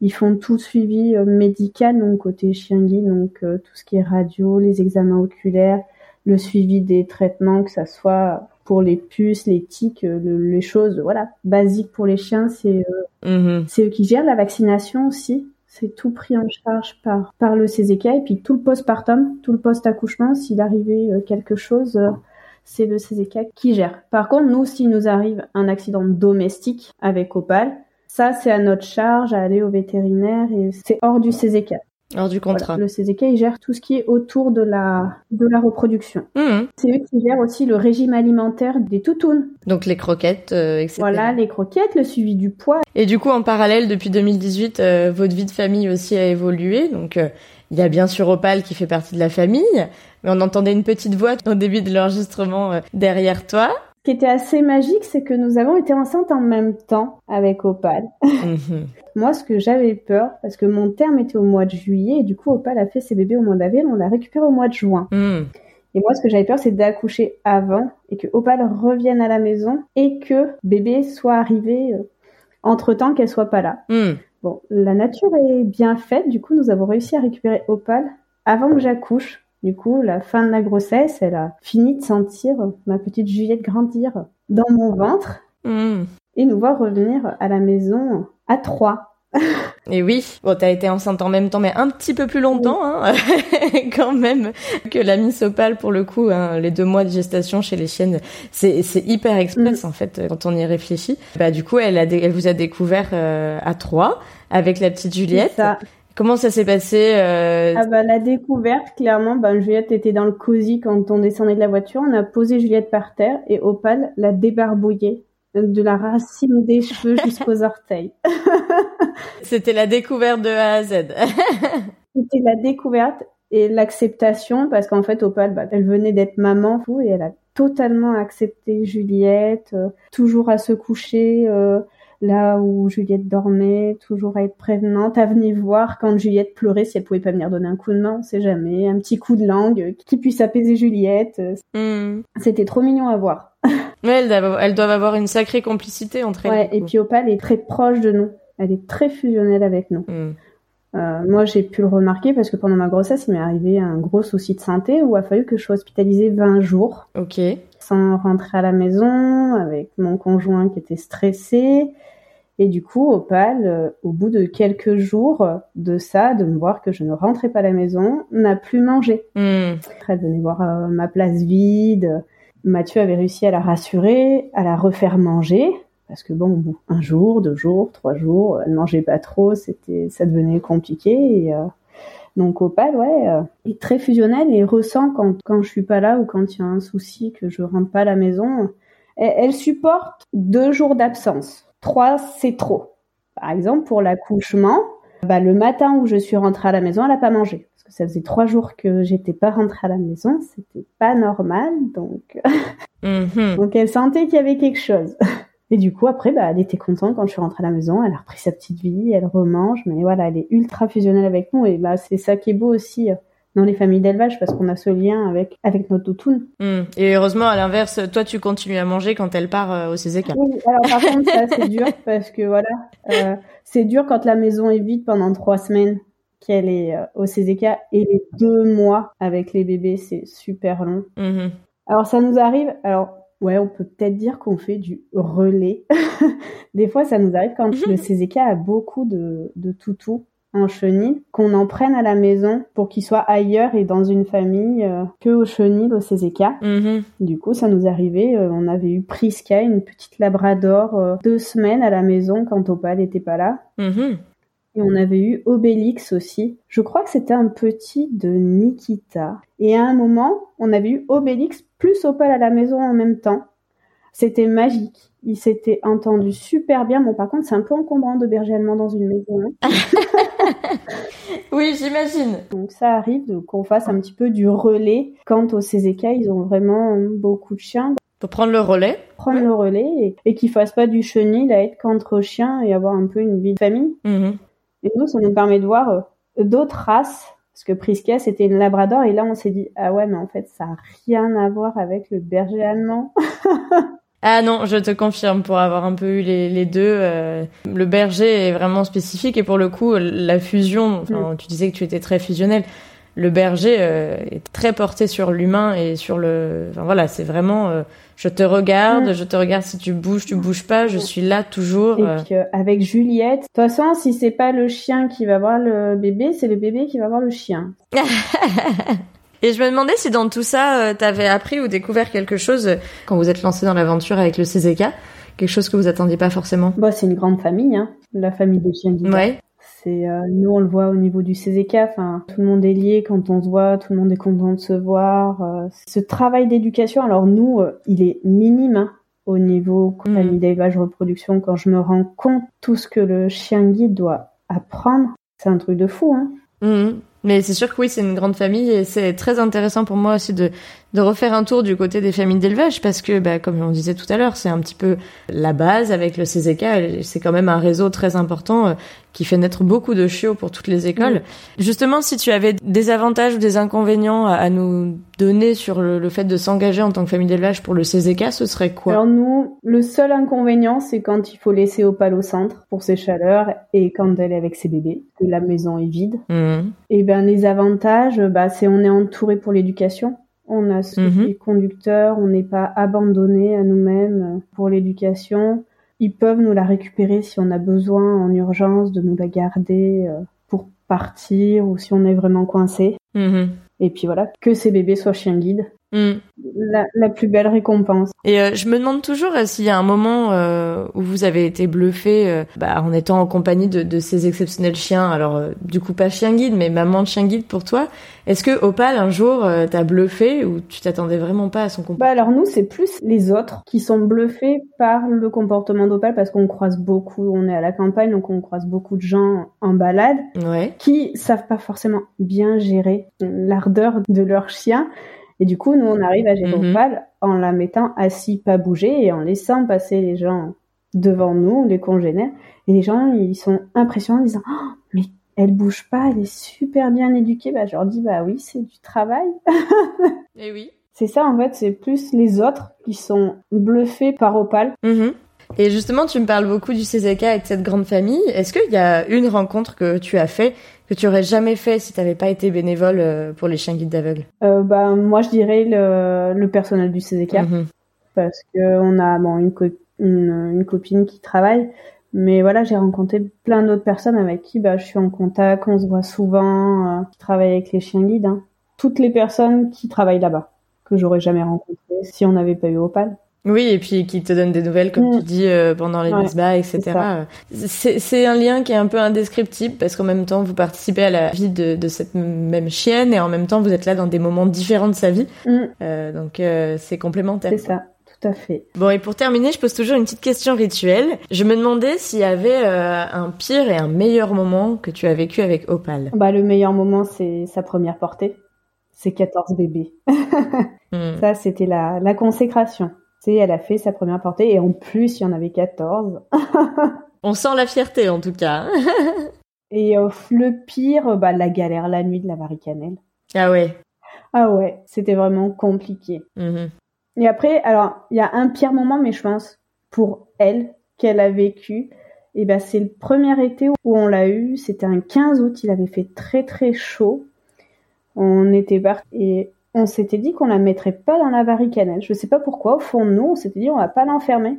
B: Ils font tout suivi euh, médical, donc côté chien guide, donc euh, tout ce qui est radio, les examens oculaires, le suivi des traitements, que ça soit pour les puces, les tiques, euh, le- les choses voilà basiques pour les chiens, c'est
A: Mhm.
B: c'est eux qui gèrent la vaccination aussi. C'est tout pris en charge par, par le CZK et puis tout le postpartum, tout le post-accouchement, s'il arrivait quelque chose, c'est le CZK qui gère. Par contre, nous, s'il nous arrive un accident domestique avec Opal, ça, c'est à notre charge à aller au vétérinaire et c'est hors du CZK.
A: Hors du
B: Voilà.
A: contrat.
B: Le CZK, il gère tout ce qui est autour de la, de la reproduction.
A: Mhm.
B: C'est eux qui gèrent aussi le régime alimentaire des toutounes.
A: Donc les croquettes, euh, etc.
B: Voilà, les croquettes, le suivi du poids.
A: Et du coup, en parallèle, depuis 2018, euh, votre vie de famille aussi a évolué. Donc, euh, il y a bien sûr Opal qui fait partie de la famille, mais on entendait une petite voix au début de l'enregistrement euh, derrière toi.
B: Ce qui était assez magique, c'est que nous avons été enceintes en même temps avec Opal.
A: Mhm.
B: Moi, ce que j'avais peur, parce que mon terme était au mois de juillet, et du coup, Opal a fait ses bébés au mois d'avril, on l'a récupéré au mois de juin.
A: Mhm.
B: Et moi, ce que j'avais peur, c'est d'accoucher avant, et que Opal revienne à la maison, et que bébé soit arrivé euh, entre-temps qu'elle soit pas là.
A: Mhm.
B: Bon, la nature est bien faite, du coup, nous avons réussi à récupérer Opal avant que j'accouche. Du coup, la fin de la grossesse, elle a fini de sentir ma petite Juliette grandir dans mon ventre
A: Mhm.
B: et nous voir revenir à la maison à trois.
A: Et oui, bon, t'as été enceinte en même temps, mais un petit peu plus longtemps, hein, quand même, que la Miss Opal pour le coup. Hein, les deux mois de gestation chez les chiennes, c'est hyper express en fait quand on y réfléchit. Bah du coup, elle a dé- elle vous a découvert euh, à trois avec la petite Juliette. Comment ça s'est passé euh,
B: Ah bah, la découverte, clairement, ben, Juliette était dans le cosy quand on descendait de la voiture. On a posé Juliette par terre et Opal l'a débarbouillée de la racine des cheveux jusqu'aux orteils.
A: C'était la découverte de A à Z.
B: C'était la découverte et l'acceptation parce qu'en fait Opal, bah, elle venait d'être maman fou et elle a totalement accepté Juliette, euh, toujours à se coucher euh, là où Juliette dormait, toujours à être prévenante, à venir voir quand Juliette pleurait si elle pouvait pas venir donner un coup de main, on sait jamais, un petit coup de langue qui puisse apaiser Juliette.
A: Hmm.
B: C'était trop mignon à voir.
A: Ouais, elles doivent, elles doivent avoir une sacrée complicité entre elles.
B: Ouais, et puis Opal est très proche de nous. Elle est très fusionnelle avec nous.
A: Hmm.
B: Euh, moi, j'ai pu le remarquer parce que pendant ma grossesse, il m'est arrivé un gros souci de santé où il a fallu que je sois hospitalisée 20 jours
A: Ok.
B: sans rentrer à la maison avec mon conjoint qui était stressé. Et du coup, Opal, euh, au bout de quelques jours de ça, de me voir que je ne rentrais pas à la maison, n'a plus mangé.
A: Hmm.
B: Elle venait voir euh, ma place vide. Mathieu avait réussi à la rassurer, à la refaire manger, parce que bon, un jour, deux jours, trois jours, elle mangeait pas trop, c'était, ça devenait compliqué. Et, euh, donc Opal, ouais, euh, est très fusionnelle et ressent quand quand je suis pas là ou quand il y a un souci que je rentre pas à la maison. Elle, supporte deux jours d'absence. Trois, c'est trop. Par exemple, pour l'accouchement, bah, le matin où je suis rentrée à la maison, elle a pas mangé parce que ça faisait trois jours que j'étais pas rentrée à la maison, c'était pas normal, donc mm-hmm. donc elle sentait qu'il y avait quelque chose. Et du coup, après, bah, elle était contente quand je suis rentrée à la maison. Elle a repris sa petite vie, elle remange, mais voilà, elle est ultra fusionnelle avec nous. Et bah, c'est ça qui est beau aussi euh, dans les familles d'élevage parce qu'on a ce lien avec avec notre toutoune.
A: Hmm. Et heureusement, à l'inverse, toi, tu continues à manger quand elle part euh, au CZK.
B: Oui, alors par contre, ça c'est dur parce que voilà, euh, c'est dur quand la maison est vide pendant trois semaines qu'elle est au CZK et les deux mois avec les bébés, c'est super long. Mhm. Alors ça nous arrive. Alors Ouais, on peut peut-être dire qu'on fait du relais. Des fois, ça nous arrive quand le CZK a beaucoup de, de toutous en chenille, qu'on en prenne à la maison pour qu'ils soient ailleurs et dans une famille euh, que au chenil, au CZK. Mhm. Du coup, ça nous arrivait, euh, on avait eu Priska, une petite labrador, euh, deux semaines à la maison quand Opal n'était pas là. Mhm. Et on avait eu Obélix aussi. Je crois que c'était un petit de Nikita. Et à un moment, on avait eu Obélix plus Opal à la maison en même temps. C'était magique. Il s'était entendu super bien. Bon, par contre, c'est un peu encombrant de berger allemand dans une maison. Hein.
A: oui, j'imagine.
B: Donc ça arrive qu'on fasse un petit peu du relais. Quant au CZK, ils ont vraiment beaucoup de chiens.
A: Pour prendre le relais.
B: Prendre le relais et, et qu'ils fassent pas du chenil à être qu'entre chiens et avoir un peu une vie de famille. Mhm. Et nous, ça nous permet de voir euh, d'autres races. Parce que Prisca, c'était une labrador. Et là, on s'est dit, ah ouais, mais en fait, ça n'a rien à voir avec le berger allemand.
A: Ah non, je te confirme, pour avoir un peu eu les, deux, euh, le berger est vraiment spécifique et pour le coup, la fusion, mm. tu disais que tu étais très fusionnel, le berger euh, est très porté sur l'humain et sur le... Enfin voilà, c'est vraiment je te regarde, je te regarde si tu bouges, tu bouges pas, je suis là toujours.
B: Et puis euh, avec Juliette, de toute façon, si c'est pas le chien qui va voir le bébé, c'est le bébé qui va voir le chien.
A: Et je me demandais si dans tout ça, euh, tu avais appris ou découvert quelque chose euh, quand vous êtes lancé dans l'aventure avec le CZK, quelque chose que vous attendiez pas forcément.
B: Bah, c'est une grande famille, hein, la famille des chiens guides.
A: Ouais.
B: Euh, nous on le voit au niveau du CZK, enfin tout le monde est lié quand on se voit, tout le monde est content de se voir. Euh, ce travail d'éducation, alors nous, euh, il est minime hein, au niveau compagnie mm. d'élevage reproduction. Quand je me rends compte tout ce que le chien guide doit apprendre, c'est un truc de fou. Hein.
A: Mm. Mais c'est sûr que oui, c'est une grande famille et c'est très intéressant pour moi aussi de, de refaire un tour du côté des familles d'élevage parce que, bah, comme on disait tout à l'heure, c'est un petit peu la base avec le CZK. C'est quand même un réseau très important euh, qui fait naître beaucoup de chiots pour toutes les écoles. Justement, si tu avais des avantages ou des inconvénients à, nous donner sur le, fait de s'engager en tant que famille d'élevage pour le CZK, ce serait quoi?
B: Alors nous, le seul inconvénient, c'est quand il faut laisser Opal au centre pour ses chaleurs et quand elle est avec ses bébés, que la maison est vide. Mmh. Et ben les avantages, bah, c'est on est entouré pour l'éducation. On a ce mmh. conducteur, on n'est pas abandonné à nous-mêmes pour l'éducation ils peuvent nous la récupérer si on a besoin en urgence de nous la garder euh, pour partir ou si on est vraiment coincé. Mhm. Et puis voilà, que ces bébés soient chiens guides. Mm. La, plus belle récompense.
A: Et euh, je me demande toujours euh, s'il y a un moment euh, où vous avez été bluffé bah, en étant en compagnie de, ces exceptionnels chiens. Alors du coup pas chien guide, mais maman de chien guide pour toi. Est-ce que Opal un jour t'a bluffé ou tu t'attendais vraiment pas à son comportement?
B: Bah alors nous c'est plus les autres qui sont bluffés par le comportement d'Opal parce qu'on croise beaucoup, on est à la campagne donc on croise beaucoup de gens en balade qui savent pas forcément bien gérer l'ardeur de leur chien et du coup, nous, on arrive à gérer mhm. en la mettant assis, pas bouger, et en laissant passer les gens devant nous, les congénères. Et les gens, ils sont impressionnés en disant, oh, mais elle bouge pas, elle est super bien éduquée. Bah, je leur dis, bah oui, c'est du travail.
A: et oui.
B: C'est ça, en fait, c'est plus les autres qui sont bluffés par Opal.
A: Mhm. Et justement, tu me parles beaucoup du CZK avec cette grande famille. Est-ce qu'il y a une rencontre que tu as fait que tu aurais jamais fait si tu n'avais pas été bénévole euh, pour les chiens guides d'aveugles
B: euh, bah, Moi, je dirais le, le personnel du CZK. Mhm. Parce qu'on a bon, une, une, copine qui travaille. Mais voilà, j'ai rencontré plein d'autres personnes avec qui bah, je suis en contact, on se voit souvent, euh, qui travaillent avec les chiens guides. Hein. Toutes les personnes qui travaillent là-bas. que j'aurais jamais rencontré si on n'avait pas eu Opal.
A: Oui, et puis qui te donne des nouvelles, comme tu mm. dis, euh, pendant les ouais, etc. C'est un lien qui est un peu indescriptible parce qu'en même temps, vous participez à la vie de, de, cette même chienne et en même temps, vous êtes là dans des moments différents de sa vie. Mm. Euh, donc, euh, c'est complémentaire.
B: C'est ça. Tout à fait.
A: Bon, et pour terminer, je pose toujours une petite question rituelle. Je me demandais s'il y avait euh, un pire et un meilleur moment que tu as vécu avec Opal.
B: Bah, le meilleur moment, c'est sa première portée. C'est 14 bébés. mm. Ça, c'était la, la consécration elle a fait sa première portée et en plus, il y en avait 14.
A: On sent la fierté en tout cas.
B: et euh, le pire, bah, la galère la nuit de la Maricanelle.
A: Ah ouais.
B: Ah ouais, c'était vraiment compliqué. Mhm. Et après, alors, il y a un pire moment, mais je pense pour elle, qu'elle a vécu, et ben c'est le premier été où on l'a eu, c'était un 15 août, il avait fait très très chaud. On était parti et on s'était dit qu'on la mettrait pas dans la varicanelle. Je sais pas pourquoi. Au fond de nous, on s'était dit on va pas l'enfermer.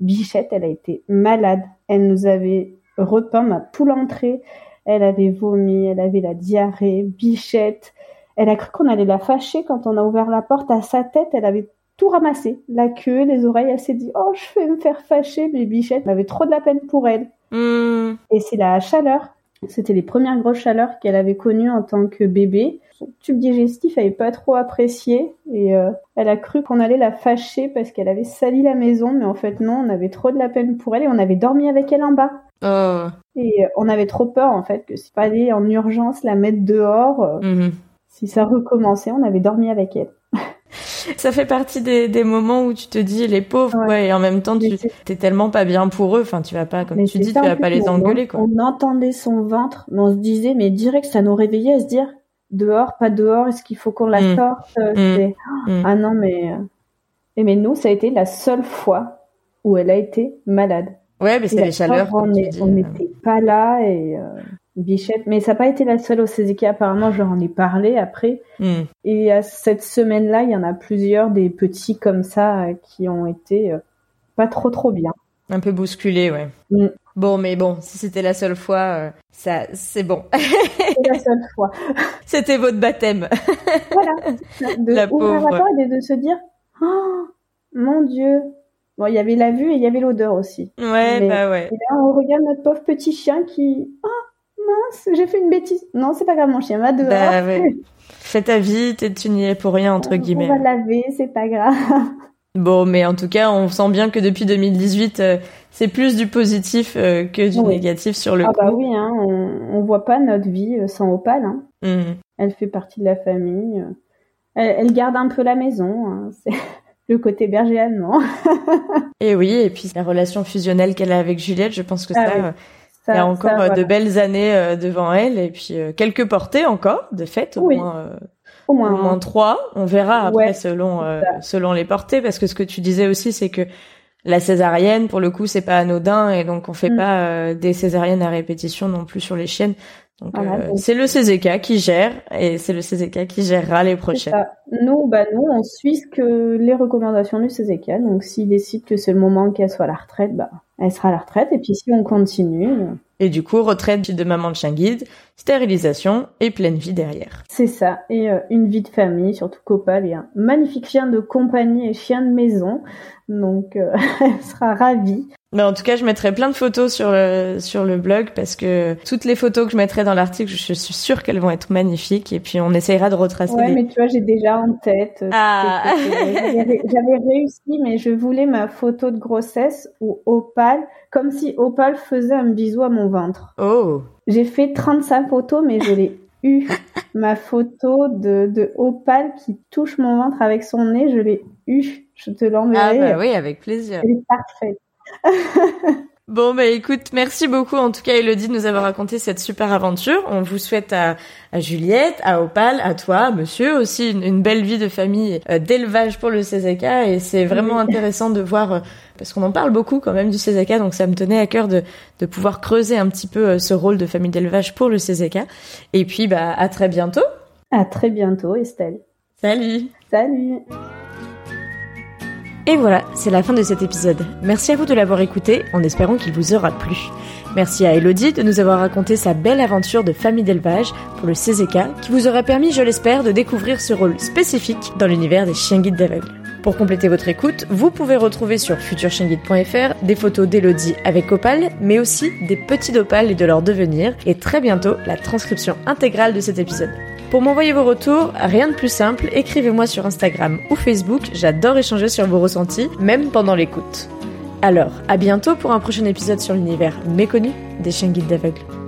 B: Bichette, elle a été malade. Elle nous avait repeint à tout l'entrée. Elle avait vomi, elle avait la diarrhée. Bichette, elle a cru qu'on allait la fâcher quand on a ouvert la porte à sa tête. Elle avait tout ramassé, la queue, les oreilles. Elle s'est dit oh je vais me faire fâcher, mais Bichette elle avait trop de la peine pour elle. Hmm. Et c'est la chaleur. C'était les premières grosses chaleurs qu'elle avait connues en tant que bébé son tube digestif avait pas trop apprécié et euh, elle a cru qu'on allait la fâcher parce qu'elle avait sali la maison, mais en fait non, on avait trop de la peine pour elle et on avait dormi avec elle en bas. Oh. Et euh, on avait trop peur en fait que s'il fallait en urgence la mettre dehors, euh, mhm. si ça recommençait, on avait dormi avec elle.
A: ça fait partie des, des, moments où tu te dis les pauvres ouais, et en même temps tu t'es tellement pas bien pour eux enfin tu vas pas comme tu dis tu vas pas les engueuler quoi
B: on entendait son ventre mais on se disait mais direct ça nous réveillait à se dire dehors, pas dehors, est-ce qu'il faut qu'on la mm. sorte euh, mm. Mm. Ah non, mais... Euh, et mais nous, ça a été la seule fois où elle a été malade.
A: Ouais, mais c'est les chaleurs.
B: On n'était pas là et euh, Bichette, mais ça n'a pas été la seule au CZK. Apparemment, je leur en ai parlé après. Et à cette semaine-là, il y en a plusieurs des petits comme ça qui ont été pas trop trop bien.
A: Un peu bousculés, ouais. Bon, mais bon, si c'était la seule fois, euh, ça, c'est bon.
B: c'est la seule fois.
A: C'était votre baptême.
B: voilà. De la pauvre. et de se dire, oh, mon Dieu. Bon, il y avait la vue et il y avait l'odeur aussi.
A: Ouais, bah ouais.
B: Et là, on regarde notre pauvre petit chien qui, oh, mince, j'ai fait une bêtise. Non, c'est pas grave, mon chien va dehors. Bah ouais.
A: Fais ta vie, tu n'y es pour rien, entre guillemets.
B: On va laver, c'est pas grave.
A: Bon, mais en tout cas, on sent bien que depuis 2018, euh, c'est plus du positif euh, que du négatif sur le
B: ah bah oui, hein, on, on voit pas notre vie euh, sans Opal. Hein. Mmh. Elle fait partie de la famille. Elle, garde un peu la maison. Hein. C'est le côté berger allemand.
A: et oui, et puis la relation fusionnelle qu'elle a avec Juliette, je pense que ah ça, ça, il y a encore de belles années devant elle et puis quelques portées encore, de fait, au moins au moins, au moins trois. On verra après selon euh, selon les portées, parce que ce que tu disais aussi, c'est que la césarienne, pour le coup, c'est pas anodin et donc on fait mm. pas euh, des césariennes à répétition non plus sur les chiennes. Donc euh, c'est le CZK qui gère et c'est le CZK qui gérera les prochaines.
B: Nous, bah nous, on suit ce que les recommandations du CZK. Donc s'il décide que c'est le moment qu'elle soit à la retraite, bah elle sera à la retraite. Et puis si on continue,
A: et du coup, retraite de maman de chien guide, stérilisation et pleine vie derrière.
B: C'est ça. Et euh, une vie de famille, surtout qu'Opal est un magnifique chien de compagnie et chien de maison. Donc, euh, elle sera ravie.
A: Mais en tout cas, je mettrai plein de photos sur le, sur le blog parce que toutes les photos que je mettrai dans l'article, je suis sûre qu'elles vont être magnifiques. Et puis, on essayera de retracer.
B: Ouais, mais tu vois, j'ai déjà en tête. Euh, ah. J'avais réussi, mais je voulais ma photo de grossesse où Opal, comme si Opal faisait un bisou à mon ventre.
A: Oh.
B: J'ai fait 35 photos, mais je l'ai eu. ma photo de, de Opal qui touche mon ventre avec son nez, je l'ai eu. Je te l'enverrai.
A: Ah bah oui, avec plaisir.
B: Elle est parfaite.
A: Bon, bah écoute, merci beaucoup en tout cas Elodie de nous avoir raconté cette super aventure. On vous souhaite à, à Juliette, à Opal, à toi, monsieur aussi, une, belle vie de famille euh, d'élevage pour le CZK et c'est vraiment intéressant de voir, euh, parce qu'on en parle beaucoup quand même du CZK, donc ça me tenait à cœur de, de pouvoir creuser un petit peu euh, ce rôle de famille d'élevage pour le CZK. Et puis, bah à très bientôt.
B: À très bientôt Estelle.
A: Salut.
B: Salut.
A: Et voilà, c'est la fin de cet épisode. Merci à vous de l'avoir écouté en espérant qu'il vous aura plu. Merci à Elodie de nous avoir raconté sa belle aventure de famille d'élevage pour le CZK qui vous aura permis, je l'espère, de découvrir ce rôle spécifique dans l'univers des chiens guides d'aveugles. Pour compléter votre écoute, vous pouvez retrouver sur futurchienguide.fr des photos d'Elodie avec Opal, mais aussi des petits d'Opal et de leur devenir, et très bientôt la transcription intégrale de cet épisode. Pour m'envoyer vos retours, rien de plus simple, écrivez-moi sur Instagram ou Facebook, j'adore échanger sur vos ressentis, même pendant l'écoute. Alors, à bientôt pour un prochain épisode sur l'univers méconnu des chiens guides d'aveugles.